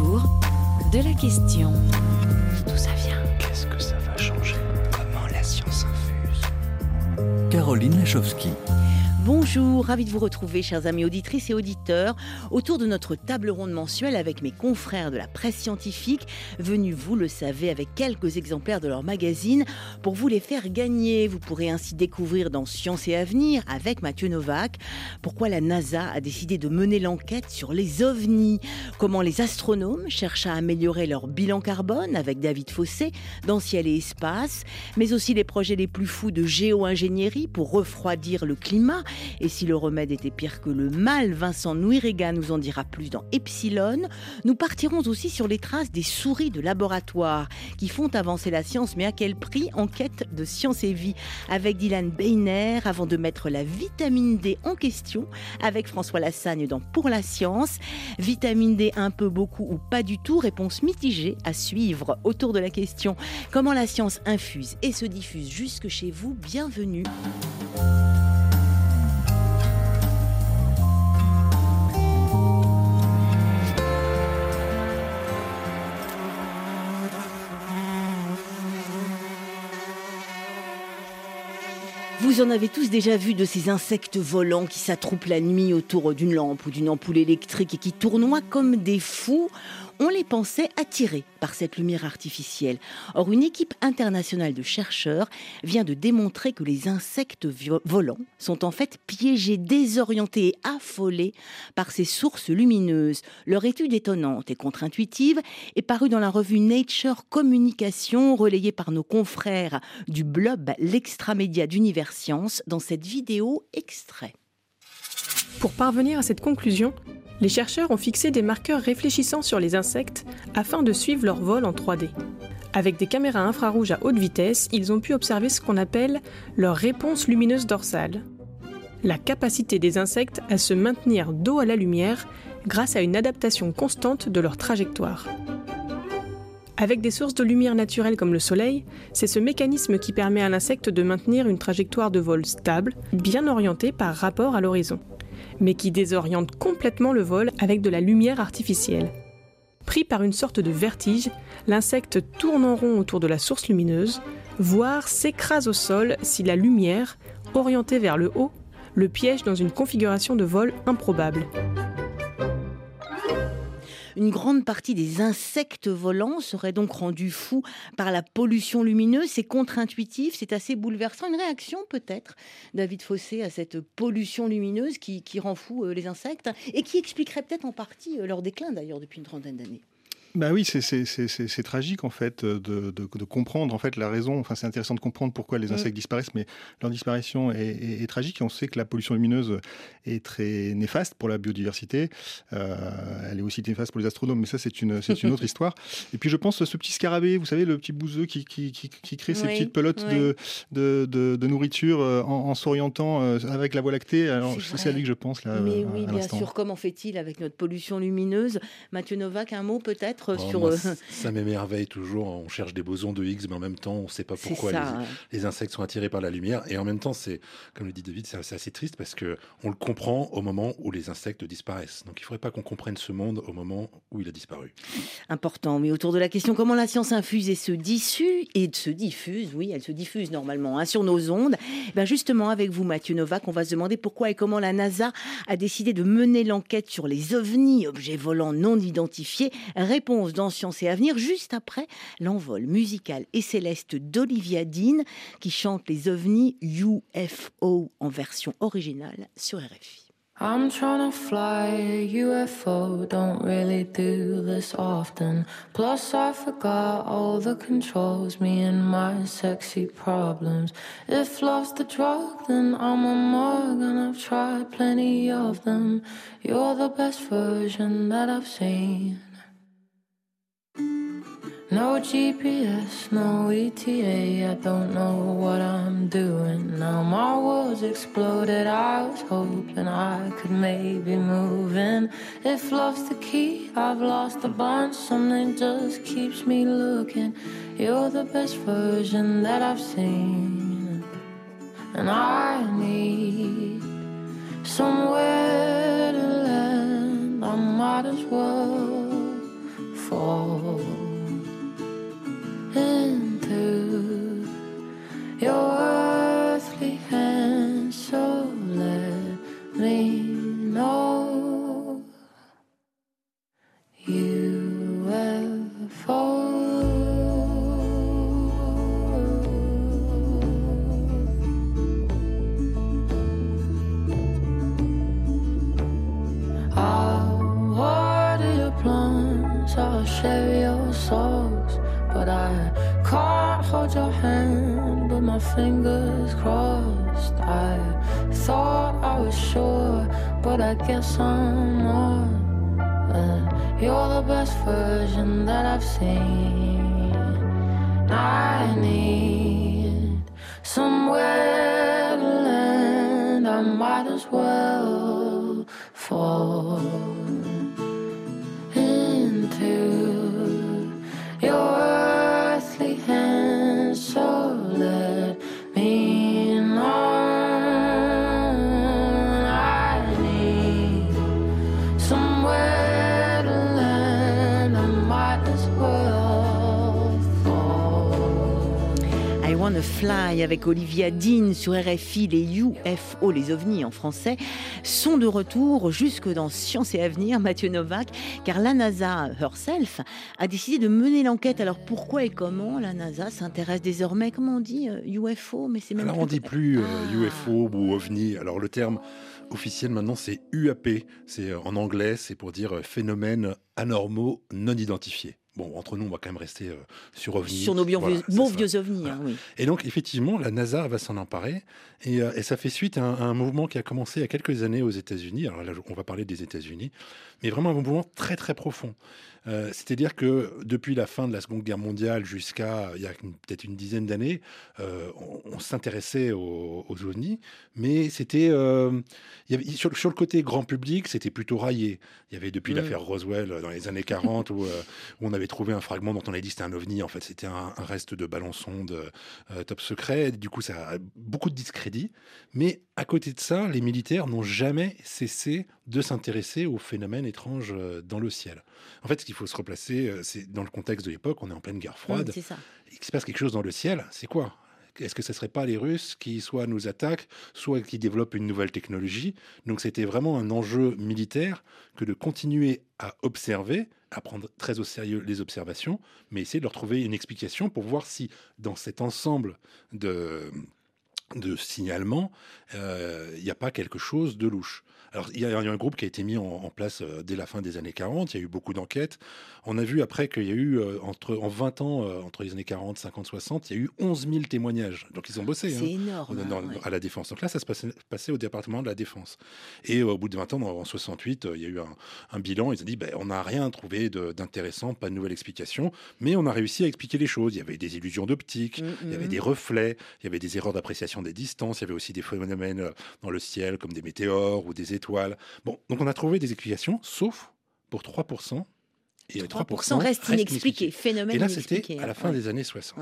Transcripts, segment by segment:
autour de la question. D'où ça vient? Qu'est-ce que ça va changer? Comment la science infuse? Caroline Lachowski. Bonjour, ravi de vous retrouver, chers amis auditrices et auditeurs, autour de notre table ronde mensuelle avec mes confrères de la presse scientifique, venus, vous le savez, avec quelques exemplaires de leur magazine. Pour vous les faire gagner. Vous pourrez ainsi découvrir dans Science et Avenir, avec Mathieu Novak, pourquoi la NASA a décidé de mener l'enquête sur les ovnis, comment les astronomes cherchent à améliorer leur bilan carbone avec David Fossé dans Ciel et Espace, mais aussi les projets les plus fous de géo-ingénierie pour refroidir le climat et si le remède était pire que le mal, Vincent Nouirega nous en dira plus dans Epsilon. Nous partirons aussi sur les traces des souris de laboratoire qui font avancer la science, mais à quel prix Enquête de science et vie? Avec Dylan Beiner avant de mettre la vitamine D en question avec François Lassagne dans Pour la science. Vitamine D un peu, beaucoup ou pas du tout? Réponse mitigée à suivre autour de la question comment la science infuse et se diffuse jusque chez vous? Bienvenue. Vous en avez tous déjà vu de ces insectes volants qui s'attroupent la nuit autour d'une lampe ou d'une ampoule électrique et qui tournoient comme des fous on les pensait attirés par cette lumière artificielle. Or, une équipe internationale de chercheurs vient de démontrer que les insectes volants sont en fait piégés, désorientés et affolés par ces sources lumineuses. Leur étude étonnante et contre-intuitive est parue dans la revue Nature Communication, relayée par nos confrères du blog L'Extramédia dans cette vidéo extrait. Pour parvenir à cette conclusion, les chercheurs ont fixé des marqueurs réfléchissants sur les insectes afin de suivre leur vol en 3D. Avec des caméras infrarouges à haute vitesse, ils ont pu observer ce qu'on appelle leur réponse lumineuse dorsale. La capacité des insectes à se maintenir dos à la lumière grâce à une adaptation constante de leur trajectoire. Avec des sources de lumière naturelles comme le Soleil, c'est ce mécanisme qui permet à l'insecte de maintenir une trajectoire de vol stable, bien orientée par rapport à l'horizon mais qui désoriente complètement le vol avec de la lumière artificielle. Pris par une sorte de vertige, l'insecte tourne en rond autour de la source lumineuse, voire s'écrase au sol si la lumière, orientée vers le haut, le piège dans une configuration de vol improbable. Une grande partie des insectes volants serait donc rendue fou par la pollution lumineuse. C'est contre-intuitif, c'est assez bouleversant. Une réaction peut-être, David Fossé, à cette pollution lumineuse qui, qui rend fou euh, les insectes et qui expliquerait peut-être en partie euh, leur déclin d'ailleurs depuis une trentaine d'années? Bah oui, c'est tragique en fait de, de, de, comprendre en fait la raison. Enfin, c'est intéressant de comprendre pourquoi les mm. insectes disparaissent, mais leur disparition est, est, est, tragique. Et on sait que la pollution lumineuse est très néfaste pour la biodiversité. Euh, elle est aussi néfaste pour les astronomes, mais ça c'est une c'est une autre histoire. Et puis je pense ce petit scarabée, vous savez, le petit bouseux qui qui, qui, qui crée ces petites pelotes de, de, de, nourriture euh, en, en s'orientant euh, avec la Voie lactée. Alors c'est à lui que je pense là. Mais oui, bien sûr. Comment fait-il avec notre pollution lumineuse? Mathieu Novak, un mot peut-être? Oh, sur. Euh, ça m'émerveille toujours. On cherche des bosons de Higgs, mais en même temps, on ne sait pas pourquoi les, insectes sont attirés par la lumière. Et en même temps, c'est, comme le dit David, c'est assez, triste parce que on le comprend au moment où les insectes disparaissent. Donc, il ne faudrait pas qu'on comprenne ce monde au moment où il a disparu. Important. Mais autour de la question comment la science infuse et se dissue et se diffuse, oui, elle se diffuse normalement hein, sur nos ondes. Ben justement, avec vous, Mathieu Novak, on va se demander pourquoi et comment la NASA a décidé de mener l'enquête sur les ovnis, objets volants non identifiés. Réponse dans Science et Avenir, juste après l'envol musical et céleste d'Olivia Dean, qui chante les ovnis UFO en version originale sur RFI. I'm trying to fly a UFO, don't really do this often. Plus, I forgot all the controls, me and my sexy problems. If love's the drug, then I'm a mug, and I've tried plenty of them. You're the best version that I've seen. No GPS, no ETA, I don't know what I'm doing. Now my world's exploded, I was hoping I could maybe move in. If love's the key, I've lost a bunch, something just keeps me looking. You're the best version that I've seen. And I need somewhere to land, I might as well I'll and through your your hand, but my fingers crossed. I thought I was sure, but I guess I'm not. You're the best version that I've seen. I need somewhere to land. I might as well fall. Fly avec Olivia Dean sur RFI, les UFO, les ovnis en français, sont de retour jusque dans Science et Avenir, Mathieu Novak, car la NASA herself a décidé de mener l'enquête. Alors pourquoi et comment la NASA s'intéresse désormais, comment on dit, UFO, euh, mais c'est même Alors on dit plus UFO euh, ah. ou ovni. Alors le terme officiel maintenant c'est UAP, c'est euh, en anglais, c'est pour dire phénomène anormaux non identifiés. Bon, entre nous, on va quand même rester euh, sur OVNI. Sur nos bons vieux ovnis, hein, oui. Et donc, effectivement, la NASA va s'en emparer. Et, euh, ça fait suite à un, mouvement qui a commencé il y a quelques années aux États-Unis. Alors là, on va parler des États-Unis. Mais vraiment un mouvement très, très profond. Euh, c'est-à-dire que depuis la fin de la Seconde Guerre mondiale jusqu'à il y a peut-être une dizaine d'années, euh, on, s'intéressait aux, ovnis, mais c'était euh, sur, le côté grand public, c'était plutôt raillé. Il y avait depuis mmh. l'affaire Roswell dans les années 40 où, on avait trouvé un fragment dont on a dit c'était un ovni. En fait, c'était un, reste de ballon sonde top secret. Du coup, ça a beaucoup de discrédit. Mais à côté de ça, les militaires n'ont jamais cessé de s'intéresser aux phénomènes étranges dans le ciel. En fait, ce qu'il faut se replacer, euh, c'est dans le contexte de l'époque, on est en pleine guerre froide. Mmh, c'est ça. Il se passe quelque chose dans le ciel, c'est quoi? Est-ce que ce ne serait pas les Russes qui soit nous attaquent, soit qui développent une nouvelle technologie? Donc c'était vraiment un enjeu militaire que de continuer à observer, à prendre très au sérieux les observations, mais essayer de leur trouver une explication pour voir si dans cet ensemble de, de signalements, euh, il n'y a pas quelque chose de louche. Alors, il y, a un groupe qui a été mis en, place euh, dès la fin des années 40. Il y a eu beaucoup d'enquêtes. On a vu après qu'il y a eu, euh, entre, en 20 ans, euh, entre les années 40, 50, 60, il y a eu 11 000 témoignages. Donc, ils ont bossé. C'est hein, énorme. Hein, à la Défense. Donc là, ça se passait, au département de la Défense. Et au bout de 20 ans, en 68, il y a eu un, bilan. Ils ont dit, ben, on n'a rien trouvé d'intéressant, pas de nouvelle explication. Mais on a réussi à expliquer les choses. Il y avait des illusions d'optique, mm, il y avait mm. des reflets, il y avait des erreurs d'appréciation des distances, il y avait aussi des phénomènes dans le ciel, comme des météores ou des étoiles. Bon, donc on a trouvé des explications, sauf pour 3%. Et 3%, reste inexpliqué, phénomène Et là, c'était à la fin des années 60.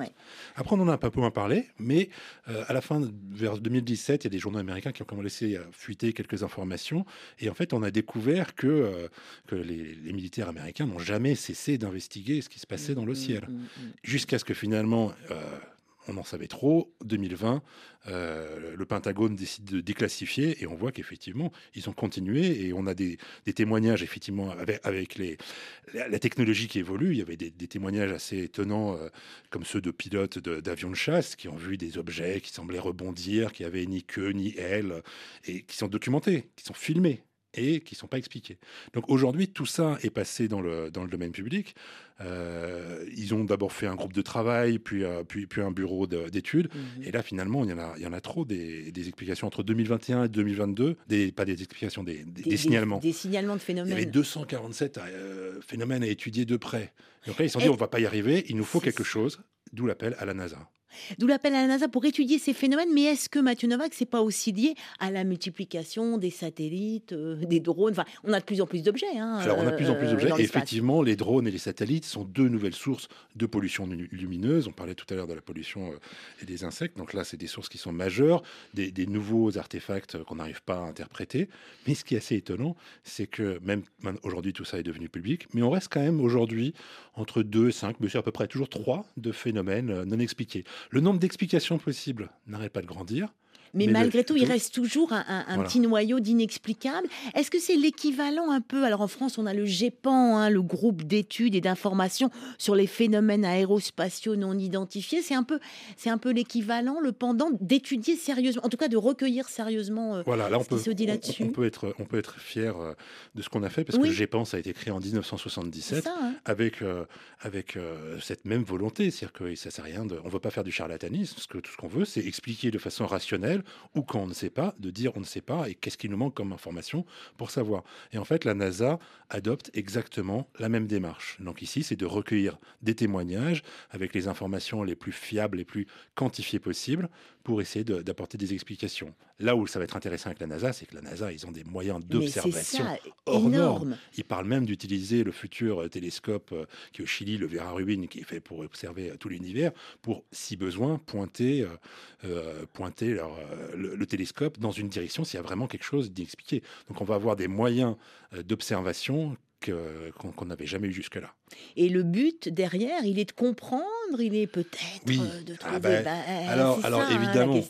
Après, on en a un peu moins parlé, mais euh, à la fin, vers 2017, il y a des journaux américains qui ont commencé à fuiter quelques informations. Et en fait, on a découvert que, euh, que les, militaires américains n'ont jamais cessé d'investiguer ce qui se passait dans le mm, mm, ciel. Mm, Jusqu'à ce que finalement, euh, on en savait trop. 2020, euh, le Pentagone décide de déclassifier et on voit qu'effectivement, ils ont continué et on a des, témoignages, effectivement, avec, les, la, technologie qui évolue. Il y avait des, témoignages assez étonnants, euh, comme ceux de pilotes d'avions de, chasse qui ont vu des objets qui semblaient rebondir, qui avaient ni queue ni aile, et qui sont documentés, qui sont filmés et qui ne sont pas expliqués. Donc aujourd'hui, tout ça est passé dans le, dans le domaine public. Euh, ils ont d'abord fait un groupe de travail, puis, euh, puis, puis un bureau d'études. Mhm. Et là, finalement, il y en a, il y en a trop des, des, explications entre 2021 et 2022, des, pas des explications, des, des, signalements. Des, signalements de phénomènes. Il y avait 247 euh, phénomènes à étudier de près. Donc là, ils se sont dit, on ne va pas y arriver, il nous faut quelque chose, d'où l'appel à la NASA. D'où l'appel à la NASA pour étudier ces phénomènes. Mais est-ce que Mathieu Novak, c'est pas aussi lié à la multiplication des satellites, euh, des drones? Enfin, on a de plus en plus d'objets. Hein, Alors, on a de plus en plus euh, d'objets. et effectivement, les drones et les satellites sont deux nouvelles sources de pollution lumineuse. On parlait tout à l'heure de la pollution euh, et des insectes. Donc là, c'est des sources qui sont majeures, des, des nouveaux artefacts qu'on n'arrive pas à interpréter. Mais ce qui est assez étonnant, c'est que même aujourd'hui, tout ça est devenu public, mais on reste quand même aujourd'hui entre deux et cinq, mais c'est à peu près toujours trois de phénomènes non expliqués. Le nombre d'explications possibles n'arrête pas de grandir. Mais, malgré tout, il reste toujours un, petit noyau d'inexplicable. Est-ce que c'est l'équivalent un peu? Alors en France, on a le GEPAN, hein, le groupe d'études et d'informations sur les phénomènes aérospatiaux non identifiés. C'est un peu, c'est un peu l'équivalent, le pendant d'étudier sérieusement, en tout cas de recueillir sérieusement euh, voilà, là, on ce qui se dit là-dessus. On, peut être, on peut être fier euh, de ce qu'on a fait parce que le GEPAN, ça a été créé en 1977 hein. avec, euh, avec cette même volonté. C'est-à-dire que ça sert à rien de, on veut pas faire du charlatanisme. Ce que, tout ce qu'on veut, c'est expliquer de façon rationnelle ou quand on ne sait pas, de dire on ne sait pas et qu'est-ce qui nous manque comme information pour savoir. Et en fait, la NASA adopte exactement la même démarche. Donc ici, c'est de recueillir des témoignages avec les informations les plus fiables, les plus quantifiées possibles pour essayer d'apporter des explications. Là où ça va être intéressant avec la NASA, c'est que la NASA, ils ont des moyens d'observation hors normes. Ils parlent même d'utiliser le futur euh, télescope euh, qui est au Chili, le Vera Rubin, qui est fait pour observer euh, tout l'univers, pour, si besoin, pointer, pointer leur, le, télescope dans une direction s'il y a vraiment quelque chose d'inexpliqué. Donc on va avoir des moyens d'observation qu'on n'avait jamais eu jusque-là. Et le but derrière, il est de comprendre, il est peut-être euh, de ah trouver. Ben, alors, alors hein, évidemment,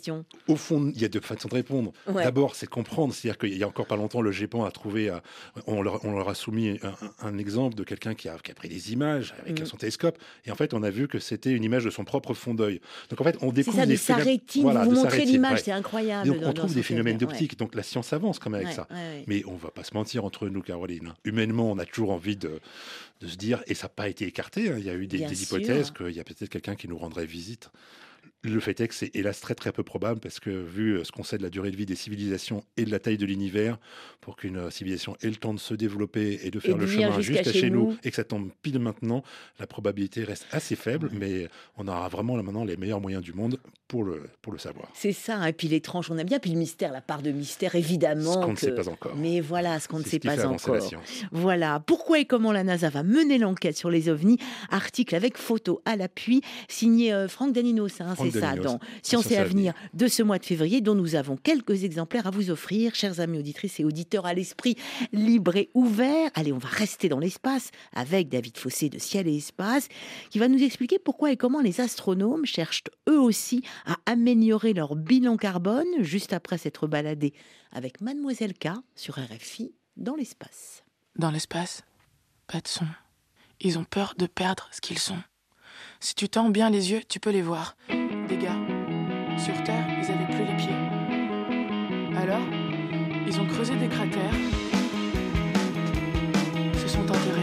au fond, il y a deux façons de répondre. D'abord, c'est comprendre, c'est-à-dire qu'il y a encore pas longtemps, le GEPAN a trouvé, euh, on, leur, a soumis un, exemple de quelqu'un qui a, pris des images avec mm. son télescope, et en fait, on a vu que c'était une image de son propre fond d'œil. Donc en fait, on découvre ça, des phénomènes. Voilà, vous montrez l'image, c'est incroyable. Donc on trouve des phénomènes d'optique. Donc la science avance quand même avec ça. Mais on va pas se mentir entre nous, Caroline. Humainement, on a toujours envie de, de se dire, et ça n'a pas été écarté, hein, il y a eu des, des hypothèses qu'il y a peut-être quelqu'un qui nous rendrait visite. Le fait est que c'est hélas très très peu probable parce que vu euh, ce qu'on sait de la durée de vie des civilisations et de la taille de l'univers, pour qu'une euh, civilisation ait le temps de se développer et de faire le chemin juste chez nous. et que ça tombe pile maintenant, la probabilité reste assez faible, mais on aura vraiment là maintenant les meilleurs moyens du monde pour le, pour le savoir. C'est ça, et puis l'étrange, on aime bien, puis le mystère, la part de mystère évidemment. Ce qu'on ne sait pas encore. Mais voilà, ce qu'on ne sait pas encore. Voilà, pourquoi et comment la NASA va mener l'enquête sur les ovnis, article avec photo à l'appui, signé euh, Franck Daninos. Hein, c'est ça, dans Science et Avenir de ce mois de février, dont nous avons quelques exemplaires à vous offrir, chers amis auditrices et auditeurs à l'esprit libre et ouvert. Allez, on va rester dans l'espace avec David Fossé de Ciel et Espace, qui va nous expliquer pourquoi et comment les astronomes cherchent eux aussi à améliorer leur bilan carbone juste après s'être baladés avec Mademoiselle K sur RFI dans l'espace. Dans l'espace, pas de son. Ils ont peur de perdre ce qu'ils sont. Si tu tends bien les yeux, tu peux les voir. Sur Terre, ils avaient plus les pieds. Alors, ils ont creusé des cratères, se sont enterrés.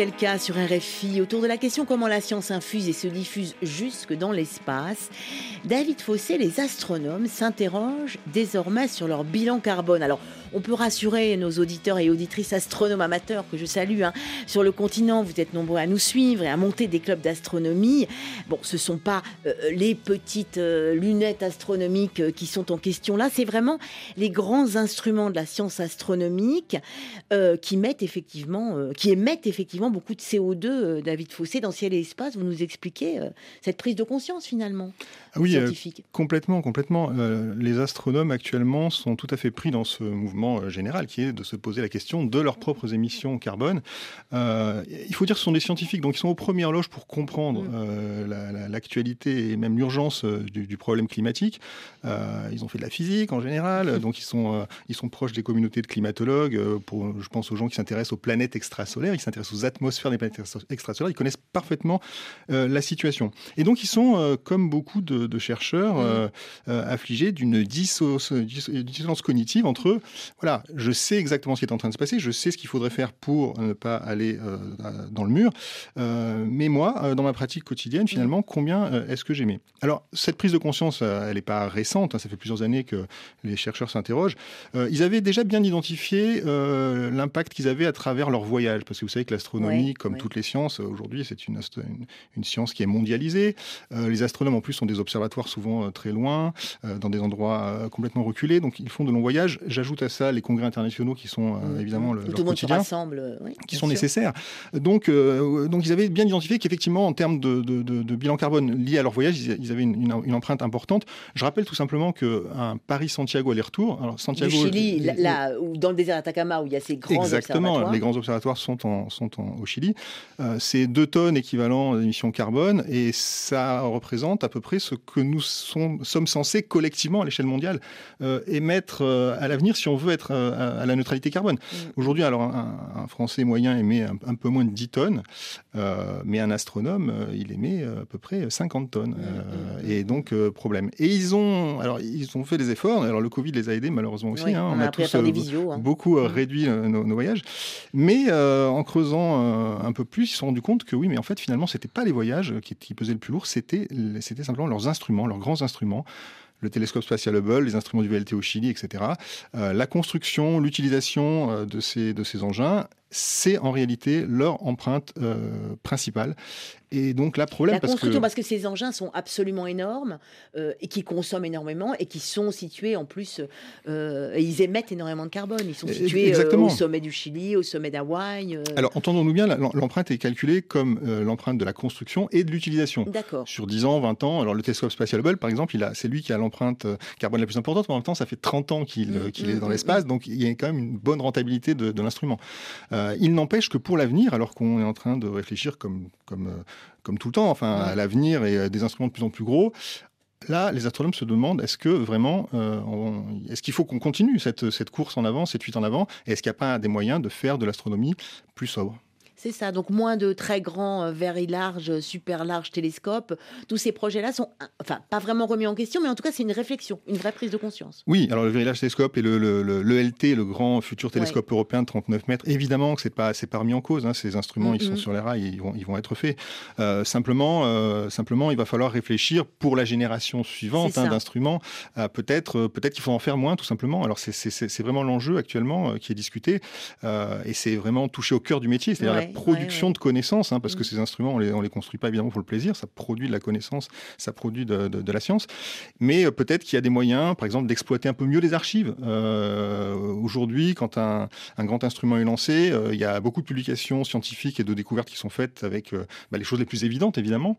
Mademoiselle K sur RFI, autour de la question comment la science infuse et se diffuse jusque dans l'espace. David Fossé, les astronomes s'interrogent désormais sur leur bilan carbone. Alors, on peut rassurer nos auditeurs et auditrices astronomes amateurs que je salue. Hein. Sur le continent, vous êtes nombreux à nous suivre et à monter des clubs d'astronomie. Bon, ce ne sont pas euh, les petites euh, lunettes astronomiques euh, qui sont en question là, c'est vraiment les grands instruments de la science astronomique qui mettent effectivement, qui émettent effectivement beaucoup de CO2. David Fossé, dans Ciel et Espace, vous nous expliquez cette prise de conscience finalement. Ah oui, complètement, complètement. les astronomes actuellement sont tout à fait pris dans ce mouvement euh, général, qui est de se poser la question de leurs propres émissions carbone. Euh, il faut dire que ce sont des scientifiques, donc ils sont aux premières loges pour comprendre mm. euh, l'actualité et même l'urgence du, problème climatique. ils ont fait de la physique en général, donc ils sont, ils sont proches des communautés de climatologues. pour, je pense aux gens qui s'intéressent aux planètes extrasolaires, ils s'intéressent aux atmosphères des planètes extrasolaires, ils connaissent parfaitement la situation. Et donc ils sont, comme beaucoup de, chercheurs, mm. affligés d'une dissonance cognitive entre voilà, je sais exactement ce qui est en train de se passer, je sais ce qu'il faudrait faire pour ne pas aller euh, dans le mur. Euh, mais moi, euh, dans ma pratique quotidienne, finalement, combien est-ce que j'aimais Alors, cette prise de conscience, elle n'est pas récente, hein, ça fait plusieurs années que les chercheurs s'interrogent. ils avaient déjà bien identifié l'impact qu'ils avaient à travers leur voyage, parce que vous savez que l'astronomie, comme toutes les sciences, aujourd'hui, c'est une, une, science qui est mondialisée. les astronomes, en plus, ont des observatoires souvent très loin, dans des endroits complètement reculés, donc ils font de longs voyages. J'ajoute à ça les congrès internationaux qui sont euh, mm. évidemment le, tout le monde se rassemble, qui sont nécessaires. Donc, euh, donc ils avaient bien identifié qu'effectivement, en termes de, de, bilan carbone lié à leur voyage, ils, avaient une, une, empreinte importante. Je rappelle tout simplement qu'un Paris-Santiago aller-retour, alors Santiago, du Chili, là, dans le désert Atacama où il y a ces grands exactement, les grands observatoires sont, en, sont au Chili. Euh, c'est 2 tonnes équivalent d'émissions carbone et ça représente à peu près ce que nous sommes censés collectivement à l'échelle mondiale émettre à l'avenir si on veut être euh, à, la neutralité carbone. Mm. Aujourd'hui, alors un, Français moyen émet un, peu moins de 10 tonnes, euh, mais un astronome, euh, il émet à peu près 50 tonnes. Mm, mm, et donc, problème. Et ils ont, alors, ils ont fait des efforts. Alors, le Covid les a aidés, malheureusement aussi. Hein. on, a, tous hein. beaucoup réduit nos, voyages. Mais en creusant un peu plus, ils se sont rendus compte que oui, mais en fait, finalement, c'était pas les voyages qui, qui pesaient le plus lourd, c'était simplement leurs instruments, leurs grands instruments le télescope spatial Hubble, les instruments du VLT au Chili, etc. Euh, la construction, l'utilisation euh, de, ces, de ces engins, c'est en réalité leur empreinte euh, principale. Et donc là, problème la parce construction, que... parce que ces engins sont absolument énormes euh, et qui consomment énormément et qui sont situés en plus, euh, et ils émettent énormément de carbone. Ils sont situés au sommet du Chili, au sommet d'Hawaï. Alors entendons-nous bien, l'empreinte est calculée comme l'empreinte de la construction et de l'utilisation. D'accord. Sur 10 ans, 20 ans. Alors le télescope spatial Hubble, par exemple, c'est lui qui a l'empreinte carbone la plus importante, mais en même temps, ça fait 30 ans qu'il mmh, est mmh, dans mmh, l'espace, donc il y a quand même une bonne rentabilité de, de l'instrument. Euh, il n'empêche que pour l'avenir, alors qu'on est en train de réfléchir comme, comme, euh, comme tout le temps, enfin, à l'avenir et des instruments de plus en plus gros, Là, les astronomes se demandent est-ce que vraiment, euh, est-ce qu'il faut qu'on continue cette, cette course en avant, cette fuite en avant, et est-ce qu'il n'y a pas des moyens de faire de l'astronomie plus sobre? C'est ça, donc moins de très grands, euh, very larges, super larges télescopes. Tous ces projets-là sont, enfin, pas vraiment remis en question, mais en tout cas, c'est une réflexion, une vraie prise de conscience. Oui, alors le very large télescope et le, le, le, LT, le grand futur télescope européen de 39 mètres, évidemment que c'est pas, c'est pas remis en cause. Hein, ces instruments, ils sont sur les rails, ils vont, ils vont être faits. Euh, simplement, euh, simplement, il va falloir réfléchir pour la génération suivante hein, d'instruments. peut-être, peut-être qu'il faut en faire moins, tout simplement. Alors c'est vraiment l'enjeu actuellement qui est discuté, et c'est vraiment touché au cœur du métier, c'est-à-dire production de connaissances, hein, parce que ces instruments, on les, les construit pas évidemment pour le plaisir, ça produit de la connaissance, ça produit de, la science. Mais euh, peut-être qu'il y a des moyens, par exemple, d'exploiter un peu mieux les archives. Euh, aujourd'hui, quand un, grand instrument est lancé, euh, il y a beaucoup de publications scientifiques et de découvertes qui sont faites avec bah, les choses les plus évidentes, évidemment.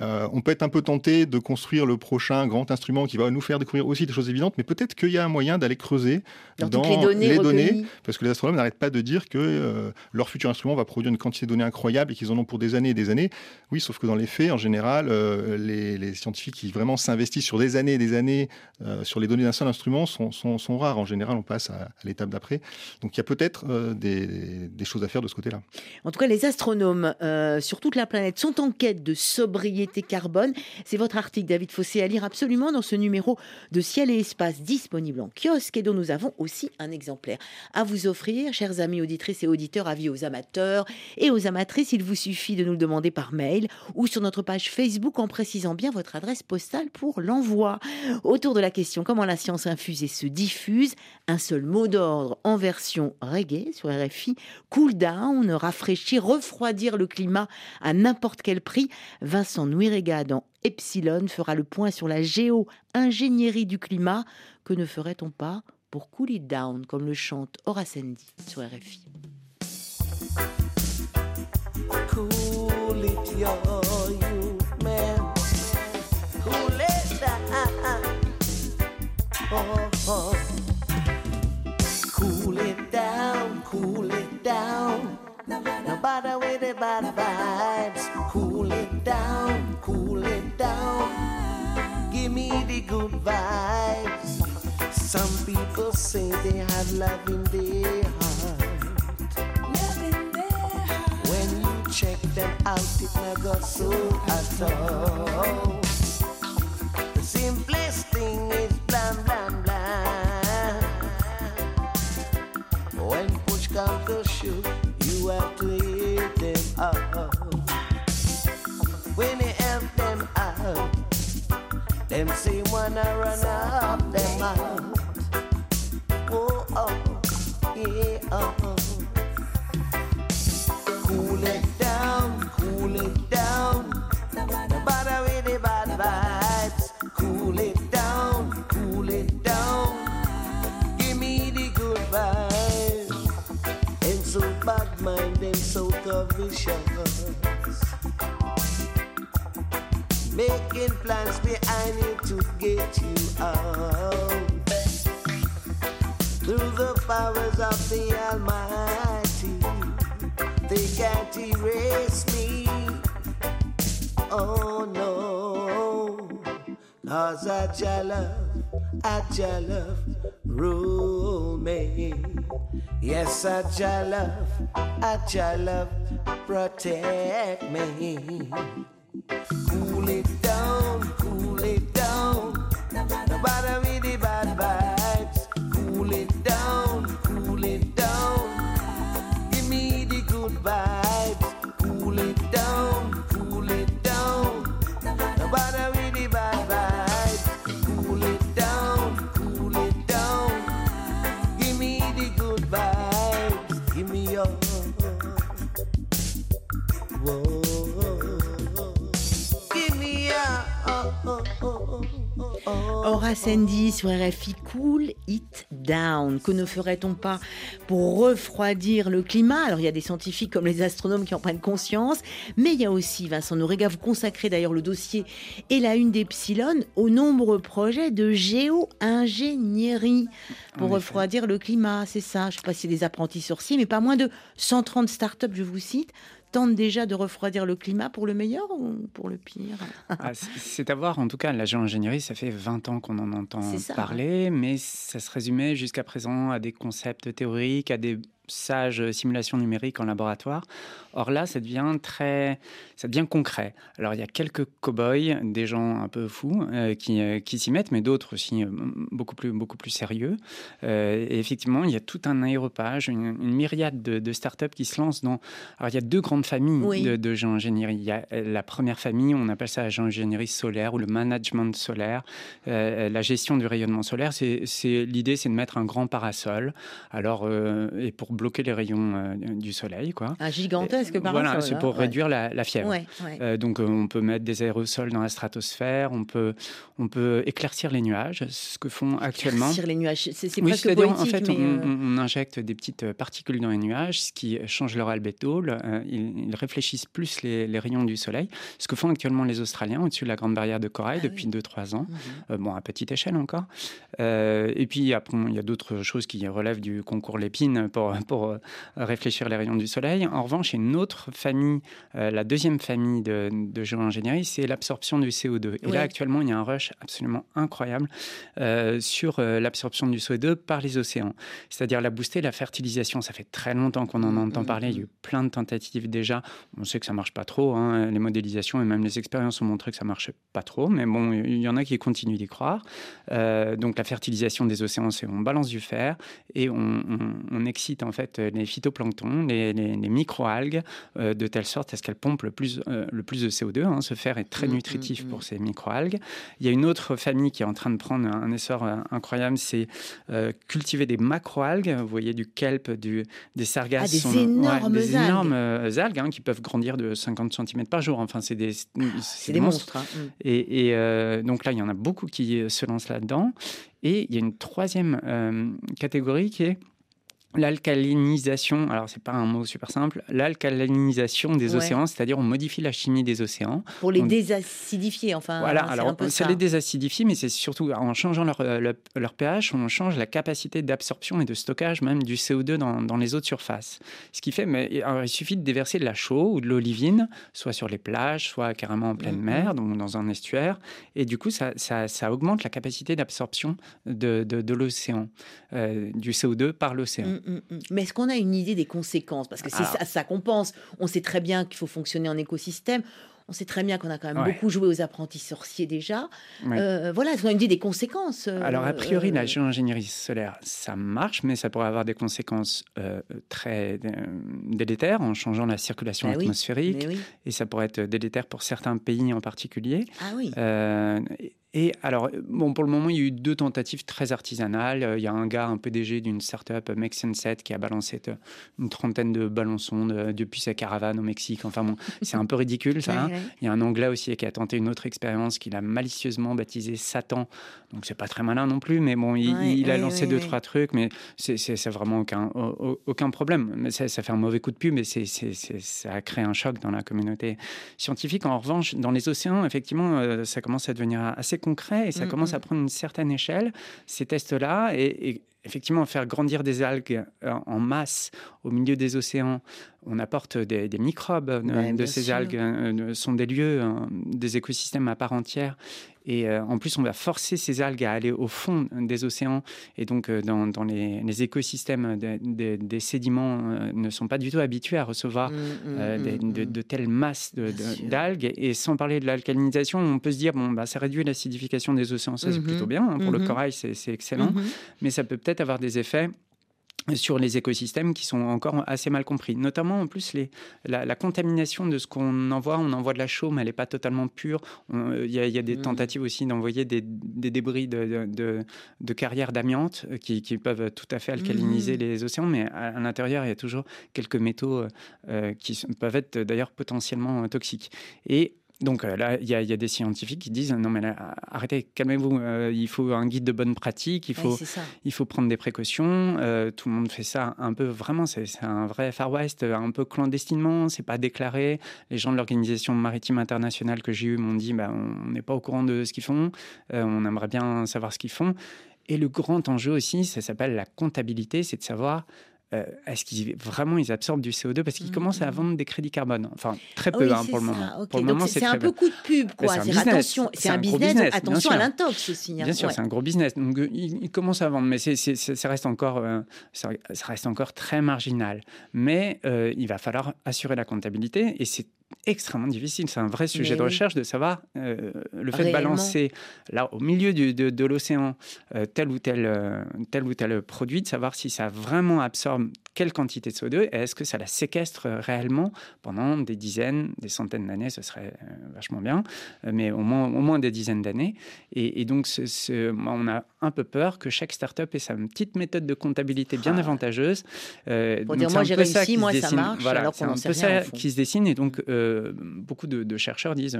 Euh, on peut être un peu tenté de construire le prochain grand instrument qui va nous faire découvrir aussi des choses évidentes, mais peut-être qu'il y a un moyen d'aller creuser dans, les, données, parce que les astronomes n'arrêtent pas de dire que euh, leur futur instrument va produire une quantité de données incroyable et qu'ils en ont pour des années et des années. Oui, sauf que dans les faits, en général, euh, les, scientifiques qui vraiment s'investissent sur des années et des années sur les données d'un seul instrument sont, rares. En général, on passe à, l'étape d'après. Donc il y a peut-être des, des, choses à faire de ce côté-là. En tout cas, les astronomes sur toute la planète sont en quête de sobriété sobriété carbone. C'est votre article, David Fossé, à lire absolument dans ce numéro de Ciel et Espace disponible en kiosque et dont nous avons aussi un exemplaire à vous offrir, chers amis auditrices et auditeurs, avis aux amateurs et aux amatrices. Il vous suffit de nous le demander par mail ou sur notre page Facebook en précisant bien votre adresse postale pour l'envoi. Autour de la question comment la science infuse et se diffuse, un seul mot d'ordre en version reggae sur RFI, cool down, rafraîchir, refroidir le climat à n'importe quel prix. Vincent Nouirega dans Epsilon fera le point sur la géo-ingénierie du climat. Que ne ferait-on pas pour cool it down, comme le chante Horace Andy sur RFI Cool it down, cool it down. No bother with the bad vibes. Cool down, cool it down. Give me the good vibes. Some people say they have love in their heart. Love in their heart. When you check them out, it never so at all. The simplest thing is blam blam blam. When push comes to shove, you have to hit them up. Wanna run up them out. Oh, oh, yeah, oh. Cool it down, cool it down. No bother with the bad vibes. Cool it down, cool it down. Give me the good vibes. And so bad mind and so vicious. Making plans behind you to get you out. Through the powers of the Almighty, they can't erase me. Oh no, cause I just love, I just love, rule me. Yes, I just love, I just love, protect me. Cool it down, cool it down. Bad vibes. Cool it down, cool it down. Give me the good vibes. Cool it down, cool it down. Bad vibes. Cool it down, cool it down. Give me the good vibes. Give me your. Whoa. Oh, oh, oh, oh, oh. Horace Andy sur RFI Cool It Down. Que ne ferait-on pas pour refroidir le climat? Alors il y a des scientifiques comme les astronomes qui en prennent conscience, mais il y a aussi, Vincent Norega, vous consacrez d'ailleurs le dossier et la une d'Epsilon aux nombreux projets de géo-ingénierie pour En refroidir le climat. C'est ça, je ne sais pas si des apprentis sorciers, mais pas moins de 130 startups, je vous cite, tentent déjà de refroidir le climat pour le meilleur ou pour le pire? Ah, c'est à voir, en tout cas, la géo-ingénierie, ça fait 20 ans qu'on en entend parler, mais ça se résumait jusqu'à présent à des concepts théoriques, à des sages simulations numériques en laboratoire. Or là, ça devient très, ça devient concret. Alors il y a quelques cow-boys, des gens un peu fous euh, qui, euh, qui s'y mettent, mais d'autres aussi euh, beaucoup plus, beaucoup plus sérieux. Et effectivement, il y a tout un aéropage, une, une myriade de, de startups qui se lancent dans. Alors il y a deux grandes familles Oui. de, de géo-ingénierie. Il y a la première famille, on appelle ça la géo-ingénierie solaire ou le management solaire. La gestion du rayonnement solaire, c'est l'idée, c'est de mettre un grand parasol. Alors et pour bloquer les rayons euh, du soleil, quoi. Un gigantesque parasol. Voilà, c'est hein, pour ouais. réduire la, la fièvre. Ouais, ouais. Euh, donc euh, on peut mettre des aérosols dans la stratosphère, on peut, on peut éclaircir les nuages, ce que font actuellement. Éclaircir les nuages, c'est Oui, presque poétique, en fait, mais on, euh, on- on injecte des petites euh, particules dans les nuages, ce qui change leur albédo. le- euh, ils, ils réfléchissent plus les, les rayons du soleil, ce que font actuellement les Australiens au-dessus de la Grande Barrière de Corail Ah depuis 2-3 ans. mhm. Euh, bon, à petite échelle encore. Euh, et puis après, il y a d'autres choses qui relèvent du concours Lépine pour, pour réfléchir les rayons du soleil. En revanche, une autre famille, la deuxième famille de, de géoingénierie, c'est l'absorption du CO2. Et là, actuellement, il y a un rush absolument incroyable sur l'absorption du CO2 par les océans. C'est-à-dire la booster, la fertilisation. Ça fait très longtemps qu'on en entend parler. Il y a eu plein de tentatives déjà. On sait que ça marche pas trop. Hein. Les modélisations et même les expériences ont montré que ça marchait pas trop. Mais bon, il y en a qui continuent d'y croire. Euh, donc la fertilisation des océans, c'est on balance du fer et on, excite en fait les phytoplanctons, les, les, microalgues, euh, de telle sorte à ce qu'elles pompent le plus, euh, le plus de CO2. Hein. Ce fer est très mm, mm, nutritif pour mm. ces microalgues. Il y a une autre famille qui est en train de prendre un essor incroyable, c'est cultiver des macroalgues. Vous voyez du kelp, du, des sargasses. Ah, des énormes des algues. énormes algues hein, qui peuvent grandir de 50 cm par jour. Enfin, c'est des, c'est des monstres. Hein. Et, donc là, il y en a beaucoup qui se lancent là-dedans. Et il y a une troisième euh, catégorie qui est l'alcalinisation, alors c'est pas un mot super simple, l'alcalinisation des océans, c'est-à-dire on modifie la chimie des océans. Pour les désacidifier, enfin. Voilà, alors ça, les désacidifie, mais c'est surtout en changeant leur, euh, leur, pH, on change la capacité d'absorption et de stockage même du CO2 dans, dans, les eaux de surface. Ce qui fait, mais il suffit de déverser de la chaux ou de l'olivine, soit sur les plages, soit carrément en pleine mer, donc dans un estuaire, et du coup ça, ça, ça augmente la capacité d'absorption de, de, l'océan, euh, du CO2 par l'océan. Mm. Mm, mm. Mais est-ce qu'on a une idée des conséquences? Parce que c'est ça, ça qu'on pense. On sait très bien qu'il faut fonctionner en écosystème. On sait très bien qu'on a quand même beaucoup joué aux apprentis sorciers déjà. Euh, voilà, qu'on a une idée des conséquences euh, Alors, a priori, la géoingénierie solaire, ça marche, mais ça pourrait avoir des conséquences euh, très délétères en changeant la circulation bah atmosphérique. Et ça pourrait être délétère pour certains pays en particulier. Ah oui. Et alors, bon, pour le moment, il y a eu deux tentatives très artisanales. Euh, il y a un gars, un PDG d'une startup, Mexian 7, qui a balancé une trentaine de ballons sondes euh, depuis sa caravane au Mexique. Enfin bon, c'est un peu ridicule, ça. Hein. Il y a un Anglais aussi qui a tenté une autre expérience qu'il a malicieusement baptisé Satan. Donc, c'est pas très malin non plus, mais bon, il, a lancé deux, trois trucs, mais c'est vraiment aucun, aucun problème. Mais ça, ça, fait un mauvais coup de pub, mais c'est ça a créé un choc dans la communauté scientifique. En revanche, dans les océans, effectivement, euh, ça commence à devenir assez concret et ça mm, commence à mm. prendre une certaine échelle, ces tests-là. et, effectivement faire grandir des algues euh, en masse au milieu des océans on apporte des, microbes euh, de ces algues, euh, sont des lieux, des écosystèmes à part entière. Et en plus, on va forcer ces algues à aller au fond des océans. Et donc, dans, les, écosystèmes des sédiments ne sont pas du tout habitués à recevoir mmh, mmh, mmh, de, telles masses d'algues. Et sans parler de l'alcalinisation, on peut se dire, bon, bah, ça réduit l'acidification des océans. Ça, c'est plutôt bien. Hein. pour le corail, c'est excellent. Mais ça peut peut-être avoir des effets sur les écosystèmes qui sont encore assez mal compris. Notamment, en plus, les, la, contamination de ce qu'on envoie. On envoie de la chaume, elle n'est pas totalement pure. Il y, a des mmh. tentatives aussi d'envoyer des, débris de, de, carrières d'amiante euh, qui, peuvent tout à fait alcaliniser mmh. les océans, mais à, l'intérieur, il y a toujours quelques métaux euh, qui peuvent être d'ailleurs potentiellement toxiques. Et donc euh, là, il y, a des scientifiques qui disent non mais arrêtez, calmez-vous, euh, il faut un guide de bonne pratique, il faut, il faut prendre des précautions. Euh, tout le monde fait ça un peu vraiment, c'est un vrai Far West, un peu clandestinement, c'est pas déclaré. Les gens de l'organisation maritime internationale que j'ai eu m'ont dit bah, on n'est pas au courant de ce qu'ils font, on aimerait bien savoir ce qu'ils font. Et le grand enjeu aussi, ça s'appelle la comptabilité, c'est de savoir euh, est-ce qu'ils vraiment ils absorbent du CO2 parce qu'ils mmh, commencent à mmh. vendre des crédits carbone Enfin, très peu hein, pour, le moment. pour le moment. c'est un peu coup de pub, quoi. C'est un attention, c'est un, business. attention à l'intox aussi. Hein. Bien sûr, c'est un gros business. Donc, euh, ils, commencent à vendre, mais ça reste encore, euh, ça, reste encore très marginal. Mais il va falloir assurer la comptabilité et c'est extrêmement difficile. C'est un vrai sujet de recherche de savoir le fait de balancer là au milieu de, l'océan tel ou tel tel ou tel produit, de savoir si ça vraiment absorbe quelle quantité de CO2 et est-ce que ça la séquestre réellement pendant des dizaines, des centaines d'années, ce serait euh, vachement bien, euh, mais au moins, au moins des dizaines d'années. Et, donc, ce, on a un peu peur que chaque start-up ait sa petite méthode de comptabilité bien ah. avantageuse. Euh, Pour dire, moi j'ai réussi, moi ça marche, voilà, alors c'est un peu ça qui se dessine. Et donc, beaucoup de, chercheurs disent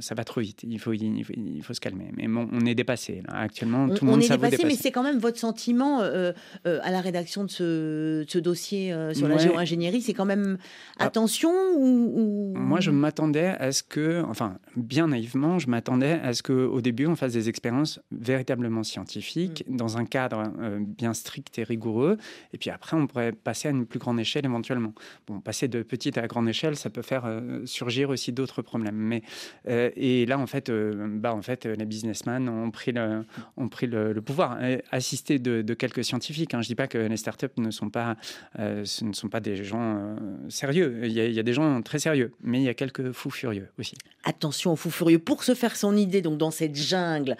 ça va trop vite, il faut, il faut, se calmer. Mais bon, on est dépassé. Actuellement, tout le monde On est dépassé, mais c'est quand même votre sentiment à la rédaction de ce, ce dossier euh, sur la géo-ingénierie, c'est quand même ah. attention ou, Moi, je m'attendais à ce que, enfin, bien naïvement, je m'attendais à ce qu'au début, on fasse des expériences véritablement scientifiques, mm. dans un cadre euh, bien strict et rigoureux, et puis après, on pourrait passer à une plus grande échelle éventuellement. Bon, passer de petite à grande échelle, ça peut faire surgir aussi d'autres problèmes. Mais, et là, en fait, bah, en fait, les businessmen ont pris le, ont pris le, pouvoir, assisté de, de quelques scientifiques. Hein. Je ne dis pas que les startups ne sont pas, euh, ce ne sont pas des gens euh, sérieux. Il y, a, des gens très sérieux, mais il y a quelques fous furieux aussi. Attention aux fous furieux. Pour se faire son idée, donc dans cette jungle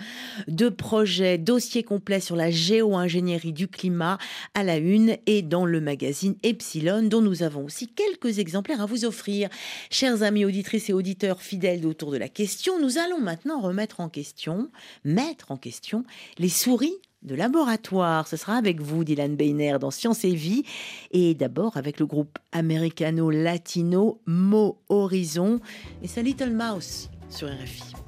de projets, dossiers complets sur la géo-ingénierie du climat à la une et dans le magazine Epsilon, dont nous avons aussi quelques exemplaires à vous offrir. Chers amis auditrices et auditeurs fidèles autour de la question, nous allons maintenant remettre en question, mettre en question les souris de laboratoire. Ce sera avec vous, Dylan Beiner, dans Science et Vie. Et d'abord avec le groupe américano-latino Mo Horizon et sa Little Mouse sur RFI.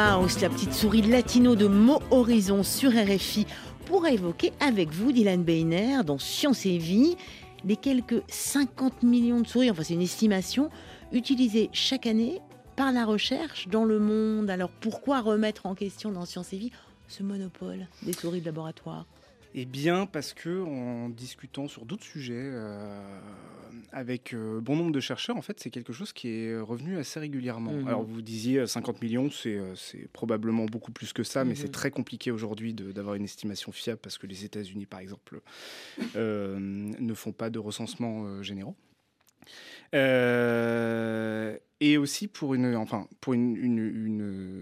La petite souris latino de Mo Horizon sur RFI, pour évoquer avec vous, Dylan Beiner, dans Science et Vie, les quelques 50 millions de souris, enfin c'est une estimation, utilisées chaque année par la recherche dans le monde. Alors pourquoi remettre en question dans Science et Vie ce monopole des souris de laboratoire? Eh bien parce que en discutant sur d'autres sujets, euh, avec euh, bon nombre de chercheurs, en fait, c'est quelque chose qui est revenu assez régulièrement. Mhm. Alors, vous disiez 50 euh, millions, c'est probablement beaucoup plus que ça, mais c'est mhm. très compliqué aujourd'hui d'avoir une estimation fiable parce que les États-Unis, par exemple, ne font pas de recensement généraux. Et aussi pour une, enfin, pour une,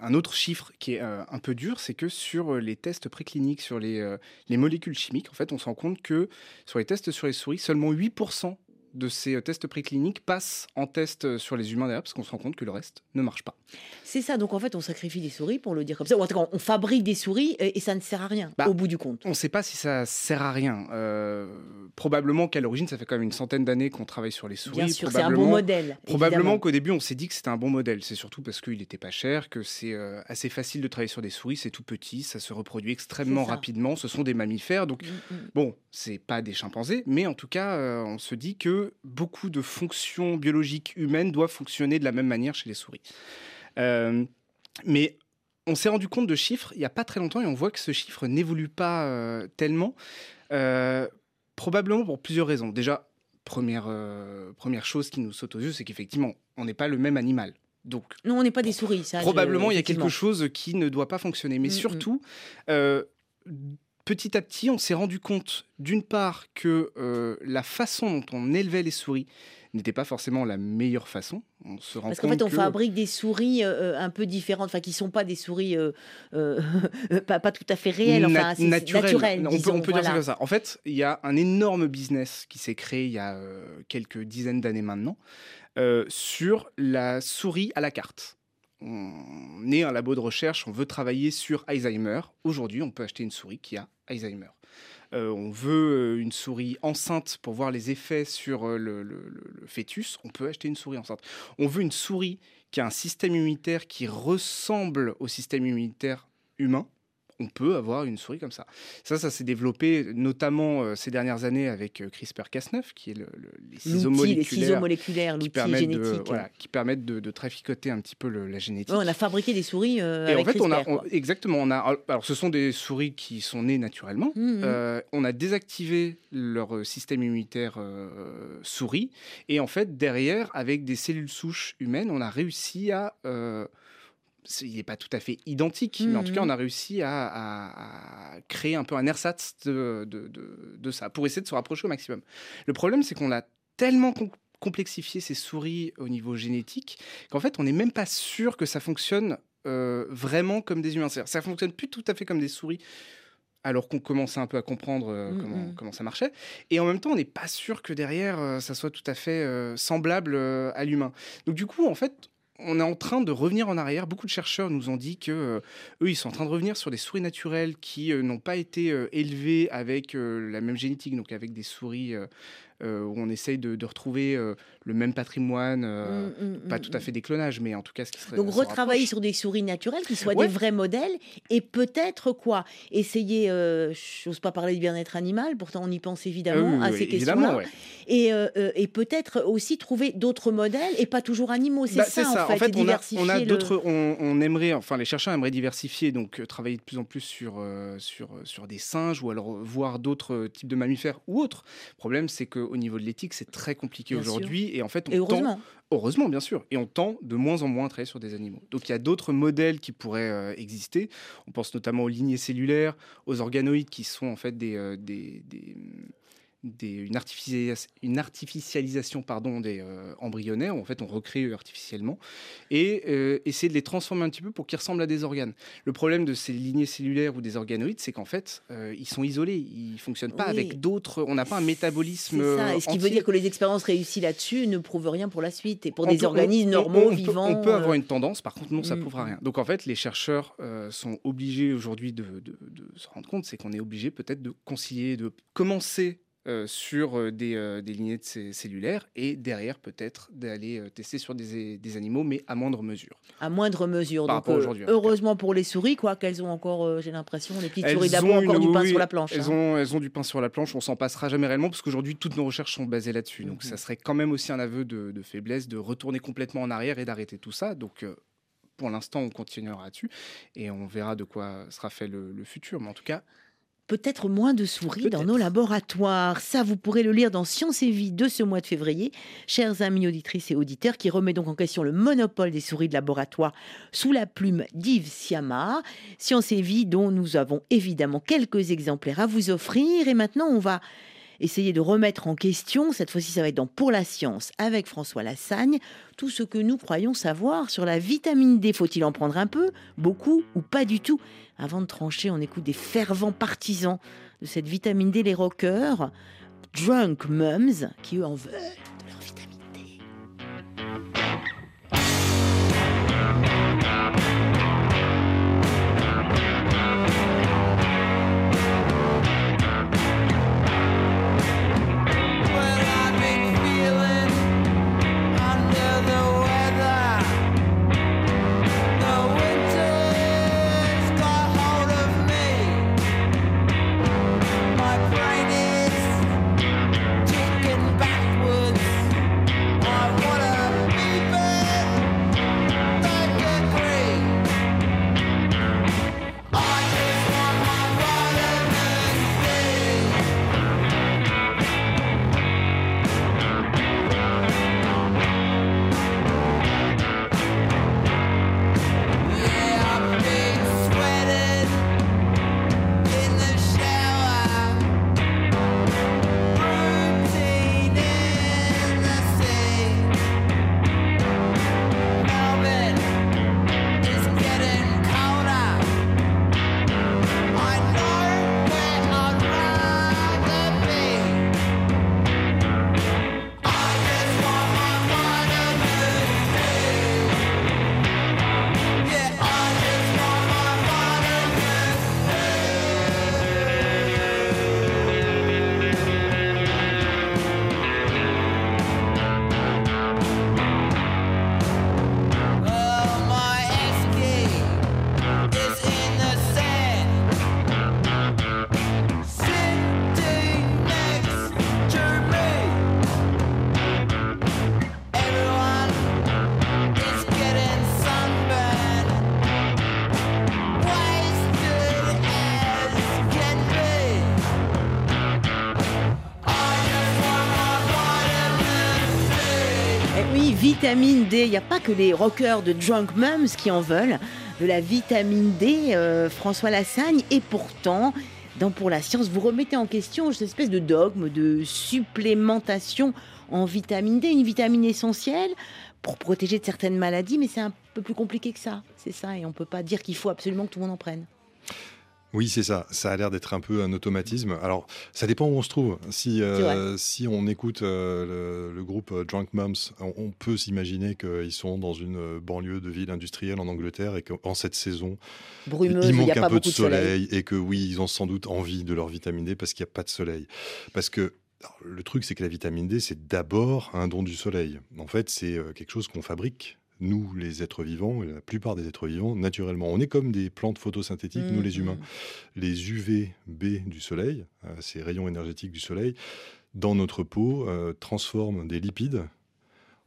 un autre chiffre qui est euh, un peu dur, c'est que sur euh, les tests précliniques, sur les, euh, les, molécules chimiques, en fait, on se rend compte que sur les tests sur les souris, seulement 8% de ces tests précliniques passent en test sur les humains derrière, parce qu'on se rend compte que le reste ne marche pas. C'est ça, donc en fait, on sacrifie des souris, pour le dire comme ça. Ou en tout cas, on fabrique des souris et, ça ne sert à rien, bah, au bout du compte. On ne sait pas si ça sert à rien. Euh, probablement qu'à l'origine, ça fait quand même une centaine d'années qu'on travaille sur les souris. Bien sûr, c'est un bon modèle. Probablement qu'au début, on s'est dit que c'était un bon modèle. C'est surtout parce qu'il n'était pas cher, que c'est euh, assez facile de travailler sur des souris, c'est tout petit, ça se reproduit extrêmement rapidement. Ce sont des mammifères, donc mm, mm. bon, c'est pas des chimpanzés, mais en tout cas, euh, on se dit que beaucoup de fonctions biologiques humaines doivent fonctionner de la même manière chez les souris. Euh, mais on s'est rendu compte de chiffres il n'y a pas très longtemps et on voit que ce chiffre n'évolue pas euh, tellement, probablement pour plusieurs raisons. Déjà, première, première chose qui nous saute aux yeux, c'est qu'effectivement, on n'est pas le même animal. Donc, non, on n'est pas des souris. Ça, probablement, il y a quelque chose qui ne doit pas fonctionner. Mais mm, surtout, petit à petit, on s'est rendu compte, d'une part, que euh, la façon dont on élevait les souris n'était pas forcément la meilleure façon. On se rend Parce qu'en fait, on fabrique des souris euh, euh, un peu différentes, enfin qui sont pas des souris pas, pas, tout à fait réelles, enfin naturelles. on, peut, on peut dire ça comme ça. En fait, il y a un énorme business qui s'est créé il y a quelques dizaines d'années maintenant sur la souris à la carte on est un labo de recherche, on veut travailler sur Alzheimer. Aujourd'hui, on peut acheter une souris qui a Alzheimer. Euh, on veut euh, une souris enceinte pour voir les effets sur euh, le, fœtus, on peut acheter une souris enceinte. On veut une souris qui a un système immunitaire qui ressemble au système immunitaire humain on peut avoir une souris comme ça. Ça, ça s'est développé notamment euh, ces dernières années avec euh, CRISPR-Cas9, qui est le, les ciseaux moléculaires, qui, permettent de, qui permettent de, traficoter un petit peu la génétique. on a fabriqué des souris euh, Et avec en fait, on a, exactement, on a, alors ce sont des souris qui sont nées naturellement. Mmh, mmh. on a désactivé leur système immunitaire souris, et en fait, derrière, avec des cellules souches humaines, on a réussi à il n'est pas tout à fait identique, mais en tout cas, mmh. on a réussi à, créer un peu un ersatz de, de, ça, pour essayer de se rapprocher au maximum. Le problème, c'est qu'on a tellement complexifié ces souris au niveau génétique qu'en fait, on n'est même pas sûr que ça fonctionne euh, vraiment comme des humains. Ça fonctionne plus tout à fait comme des souris alors qu'on commençait un peu à comprendre euh, mmh, comment, mmh. comment, ça marchait. Et en même temps, on n'est pas sûr que derrière, euh, ça soit tout à fait semblable à l'humain. Donc du coup, en fait, on est en train de revenir en arrière. Beaucoup de chercheurs nous ont dit que euh, eux, ils sont en train de revenir sur des souris naturelles qui euh, n'ont pas été euh, élevées avec la même génétique, donc avec des souris où on essaye de, retrouver euh, le même patrimoine, euh, mmh, mmh, pas mmh, tout à fait des clonages, mais en tout cas ce qui serait. Donc retravailler sur des souris naturelles qui soient des vrais modèles et peut-être quoi? Essayer, je n'ose pas parler du bien-être animal, pourtant on y pense évidemment à ces questions-là. Et, et peut-être aussi trouver d'autres modèles et pas toujours animaux. C'est bah, ça, en fait. on, a, on a d'autres. On, aimerait, enfin les chercheurs aimeraient diversifier, donc travailler de plus en plus sur, sur, sur des singes ou alors voir d'autres types de mammifères ou autres. Le problème, c'est que au niveau de l'éthique, c'est très compliqué aujourd'hui. Et en fait, on heureusement. heureusement, bien sûr. Et on tend de moins en moins à travailler sur des animaux. Donc il y a d'autres modèles qui pourraient euh, exister. On pense notamment aux lignées cellulaires, aux organoïdes qui sont en fait des, euh, des, une, une, artificialisation pardon, des euh, embryonnaires, en fait on recrée artificiellement, et euh, essayer de les transformer un petit peu pour qu'ils ressemblent à des organes. Le problème de ces lignées cellulaires ou des organoïdes, c'est qu'en fait, euh, ils sont isolés, ils ne fonctionnent pas avec d'autres, on n'a pas un métabolisme. C'est ça, et ce qui veut dire que les expériences réussies là-dessus ne prouvent rien pour la suite, et pour des organismes normaux, vivants. on peut avoir une tendance, par contre, non, ça ne mm. prouvera rien. Donc en fait, les chercheurs sont obligés aujourd'hui de, de se rendre compte, c'est qu'on est obligé peut-être de concilier, de commencer euh, sur euh, des, euh, des, lignées de cellulaires et derrière peut-être d'aller tester sur des, des, animaux, mais à moindre mesure. À moindre mesure. Donc, heureusement pour les souris, quoi, qu'elles ont encore, j'ai l'impression, les petites souris d'abord encore du pain sur la planche. Elles, hein. ont, elles ont du pain sur la planche, on s'en passera jamais réellement parce qu'aujourd'hui toutes nos recherches sont basées là-dessus. Donc mhm. ça serait quand même aussi un aveu de, de, faiblesse de retourner complètement en arrière et d'arrêter tout ça. Donc pour l'instant, on continuera là-dessus et on verra de quoi sera fait le, le futur. Mais en tout cas, peut-être moins de souris dans nos laboratoires. Ça, vous pourrez le lire dans Science et Vie de ce mois de février. Chers amis auditrices et auditeurs, qui remet donc en question le monopole des souris de laboratoire sous la plume d'Yves Siama. Science et Vie dont nous avons évidemment quelques exemplaires à vous offrir. Et maintenant, on va essayer de remettre en question, cette fois-ci ça va être dans Pour la science avec François Lassagne, tout ce que nous croyons savoir sur la vitamine D. Faut-il en prendre un peu, beaucoup ou pas du tout? Avant de trancher, on écoute des fervents partisans de cette vitamine D, les rockers Drunk Mums, qui eux en veulent. Vitamine D. Il n'y a pas que les rockers de Drunk Mums qui en veulent. De la vitamine D, euh, François Lassagne. Et pourtant, dans Pour la science, vous remettez en question cette espèce de dogme de supplémentation en vitamine D, une vitamine essentielle pour protéger de certaines maladies, mais c'est un peu plus compliqué que ça. C'est ça, et on ne peut pas dire qu'il faut absolument que tout le monde en prenne. Oui, c'est ça. Ça a l'air d'être un peu un automatisme. Alors, ça dépend où on se trouve. Si, euh, si on écoute euh, le, groupe euh, Drunk Mums, on, peut s'imaginer qu'ils sont dans une banlieue de ville industrielle en Angleterre et qu'en cette saison, Brumeuse, il manque un peu de soleil, soleil, et que oui, ils ont sans doute envie de leur vitamine D parce qu'il n'y a pas de soleil. Parce que le truc, c'est que la vitamine D, c'est d'abord un don du soleil. En fait, c'est quelque chose qu'on fabrique nous, les êtres vivants, et la plupart des êtres vivants, naturellement. On est comme des plantes photosynthétiques, nous les humains. Mmh, mmh. Les UVB du soleil, euh, ces rayons énergétiques du soleil, dans notre peau, euh, transforment des lipides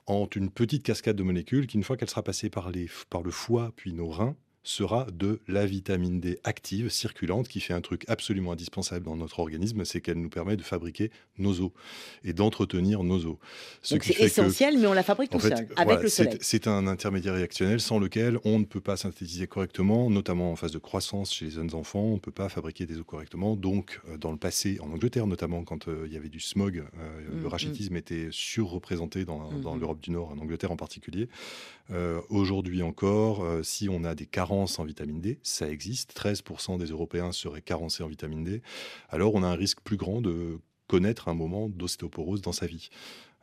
en une petite cascade de molécules qui, une fois qu'elle sera passée par, les, par le foie puis nos reins, sera de la vitamine D active, circulante, qui fait un truc absolument indispensable dans notre organisme, c'est qu'elle nous permet de fabriquer nos os et d'entretenir nos os. Donc c'est essentiel, mais on la fabrique tout seul, avec le soleil. C'est un intermédiaire réactionnel sans lequel on ne peut pas synthétiser correctement, notamment en phase de croissance chez les jeunes enfants, on ne peut pas fabriquer des os correctement. Donc, euh, dans le passé, en Angleterre notamment, quand euh, il y avait du smog, euh, le mm, mm. rachitisme était surreprésenté dans, dans mm, l'Europe du Nord, en Angleterre en particulier. Aujourd'hui encore, si on a des carences en vitamine D, ça existe, 13% des Européens seraient carencés en vitamine D, alors on a un risque plus grand de connaître un moment d'ostéoporose dans sa vie.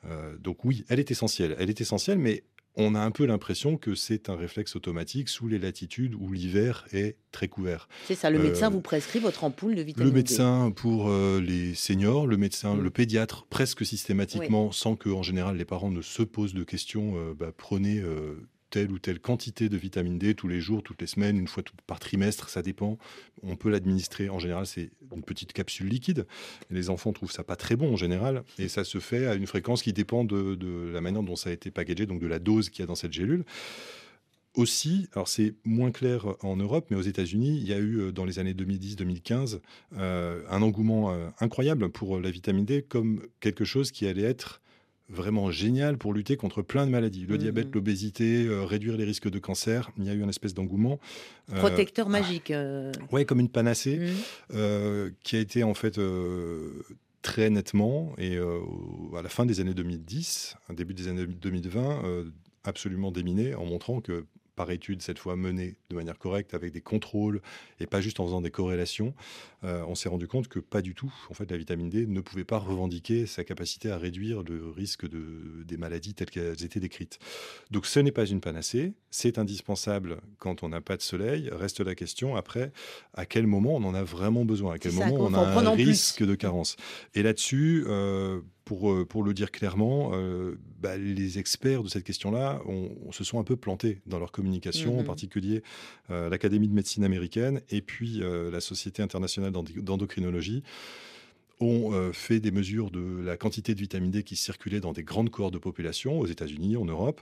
Euh, donc oui, elle est essentielle. Elle est essentielle, mais on a un peu l'impression que c'est un réflexe automatique sous les latitudes où l'hiver est très couvert. C'est ça, le médecin euh, vous prescrit votre ampoule de vitamine D. Le médecin pour euh, les seniors, le médecin, mm. le pédiatre presque systématiquement, sans que en général les parents ne se posent de questions, bah, prenez telle ou telle quantité de vitamine D tous les jours, toutes les semaines, une fois par trimestre, ça dépend. On peut l'administrer. En général, c'est une petite capsule liquide. Les enfants trouvent ça pas très bon en général, et ça se fait à une fréquence qui dépend de, la manière dont ça a été packagé, donc de la dose qu'il y a dans cette gélule aussi, alors c'est moins clair en Europe, mais aux États-Unis, il y a eu euh, dans les années 2010-2015 euh, un engouement euh, incroyable pour la vitamine D comme quelque chose qui allait être vraiment génial pour lutter contre plein de maladies. Le diabète, mhm. l'obésité, euh, réduire les risques de cancer. Il y a eu un espèce d'engouement. Euh, Protecteur magique. Euh. Ouais, comme une panacée, mhm. qui a été en fait très nettement, et à la fin des années 2010, début des années 2020, absolument déminé en montrant que par étude, cette fois menée de manière correcte, avec des contrôles et pas juste en faisant des corrélations, euh, on s'est rendu compte que pas du tout, en fait, la vitamine D ne pouvait pas revendiquer sa capacité à réduire le risque de, des maladies telles qu'elles étaient décrites. Donc ce n'est pas une panacée, c'est indispensable quand on n'a pas de soleil. Reste la question après, à quel moment on en a vraiment besoin, à quel moment on a un risque de carence? Et là-dessus, euh, pour, euh, pour le dire clairement, euh, bah, les experts de cette question-là se sont un peu plantés dans leur communication, en mmh particulier euh, l'Académie de médecine américaine et puis la Société internationale d'endocrinologie ont fait des mesures de la quantité de vitamine D qui circulait dans des grandes cohortes de population aux États-Unis, en Europe,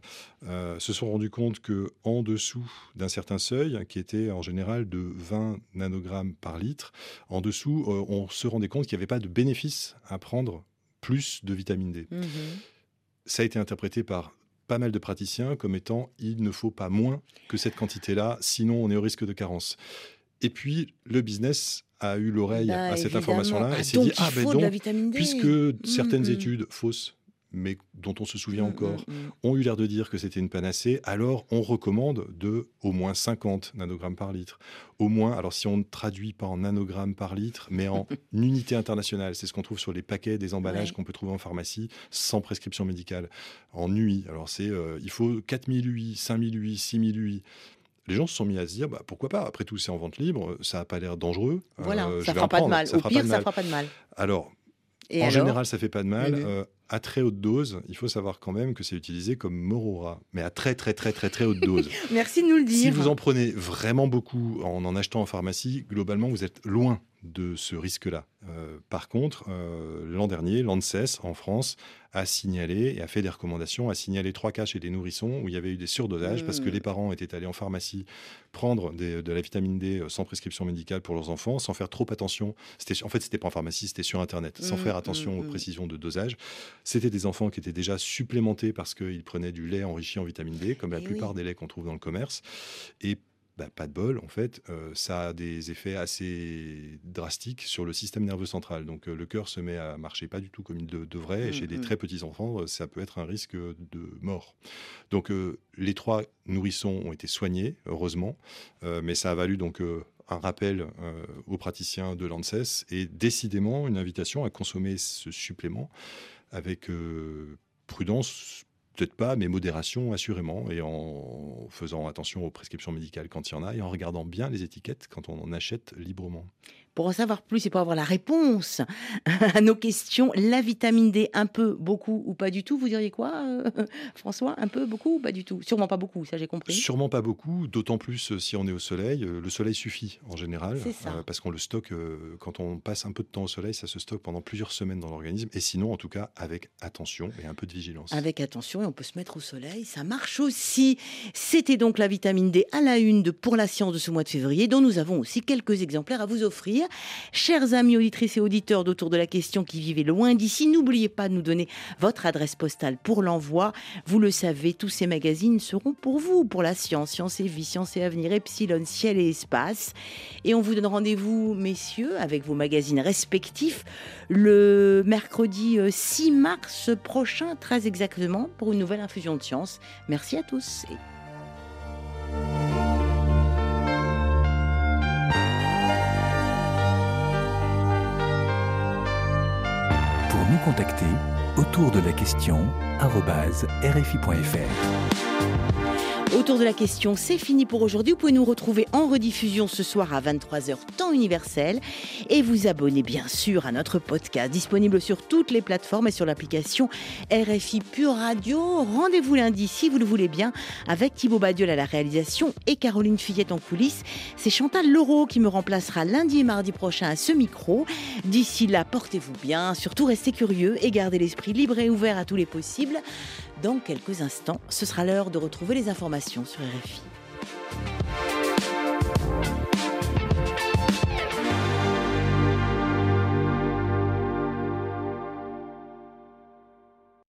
se sont rendus compte que en dessous d'un certain seuil, qui était en général de 20 nanogrammes par litre, en dessous, on se rendait compte qu'il n'y avait pas de bénéfice à prendre plus de vitamine D. Mhm. Ça a été interprété par pas mal de praticiens comme étant il ne faut pas moins que cette quantité-là, sinon on est au risque de carence. Et puis le business a eu l'oreille bah, à cette information-là et s'est dit ah ben donc puisque certaines mhm. études fausses mais dont on se souvient mm, encore, mm, mm. ont eu l'air de dire que c'était une panacée, alors on recommande de au moins 50 nanogrammes par litre. Au moins, alors si on ne traduit pas en nanogrammes par litre, mais en unité internationale, c'est ce qu'on trouve sur les paquets des emballages qu'on peut trouver en pharmacie sans prescription médicale, en UI. Alors c'est, euh, il faut 4000 UI, 5000 UI, 6000 UI les gens se sont mis à se dire bah, pourquoi pas après tout c'est en vente libre ça n'a pas l'air dangereux voilà euh, ça fera pas de mal au pire ça fera pas de mal alors en général, ça fait pas de mal. Euh, à très haute dose, il faut savoir quand même que c'est utilisé comme morora, mais à très très très très très haute dose. Merci de nous le dire. Si vous en prenez vraiment beaucoup en en achetant en pharmacie, globalement, vous êtes loin de ce risque-là. Euh, par contre, euh, l'an dernier, l'ANSES en France a signalé et a fait des recommandations, a signalé trois cas chez des nourrissons où il y avait eu des surdosages parce que mmh. les parents étaient allés en pharmacie prendre de la vitamine D euh, sans prescription médicale pour leurs enfants, sans faire trop attention. C'était, en fait, c'était pas en pharmacie, c'était sur Internet, sans mmh, faire attention mmh, aux précisions de dosage. C'était des enfants qui étaient déjà supplémentés parce qu'ils prenaient du lait enrichi en vitamine D, comme la eh plupart des laits qu'on trouve dans le commerce. Et bah, pas de bol, en fait, euh, ça a des effets assez drastiques sur le système nerveux central. Donc euh, le cœur se met à marcher pas du tout comme il devrait, et chez des mmh, mmh. très petits enfants, euh, ça peut être un risque de mort. Donc les trois nourrissons ont été soignés, heureusement, mais ça a valu donc un rappel aux praticiens de l'ANSES et décidément une invitation à consommer ce supplément avec prudence peut-être pas, mais modération assurément, et en faisant attention aux prescriptions médicales quand il y en a, et en regardant bien les étiquettes quand on en achète librement. Pour en savoir plus et pour avoir la réponse à nos questions, la vitamine D, un peu, beaucoup ou pas du tout, vous diriez quoi, euh, François Un peu, beaucoup ou pas du tout? Sûrement pas beaucoup, ça j'ai compris. Sûrement pas beaucoup, d'autant plus euh, si on est au soleil. Euh, le soleil suffit en général, parce qu'on le stocke, quand on passe un peu de temps au soleil, ça se stocke pendant plusieurs semaines dans l'organisme, et sinon, en tout cas, avec attention et un peu de vigilance. Avec attention, et on peut se mettre au soleil, ça marche aussi. C'était donc la vitamine D à la une de Pour la science de ce mois de février, dont nous avons aussi quelques exemplaires à vous offrir. Chers amis auditrices et auditeurs d'autour de la question qui vivez loin d'ici, n'oubliez pas de nous donner votre adresse postale pour l'envoi. Vous le savez, tous ces magazines seront pour vous, pour la science, science et vie, science et avenir, Epsilon, ciel et espace. Et on vous donne rendez-vous, messieurs, avec vos magazines respectifs, le mercredi 6 euh, mars prochain, très exactement, pour une nouvelle infusion de science. Merci à tous. Nous contacter autour de la question rfi.fr. Autour de la question, c'est fini pour aujourd'hui. Vous pouvez nous retrouver en rediffusion ce soir à 23h temps universel et vous abonner bien sûr à notre podcast disponible sur toutes les plateformes et sur l'application RFI Pure Radio. Rendez-vous lundi si vous le voulez bien avec Thibaut Badiol à la réalisation et Caroline Fillette en coulisses. C'est Chantal Leroux qui me remplacera lundi et mardi prochain à ce micro. D'ici là, portez-vous bien, surtout restez curieux et gardez l'esprit libre et ouvert à tous les possibles. Dans quelques instants, ce sera l'heure de retrouver les informations sur RFI.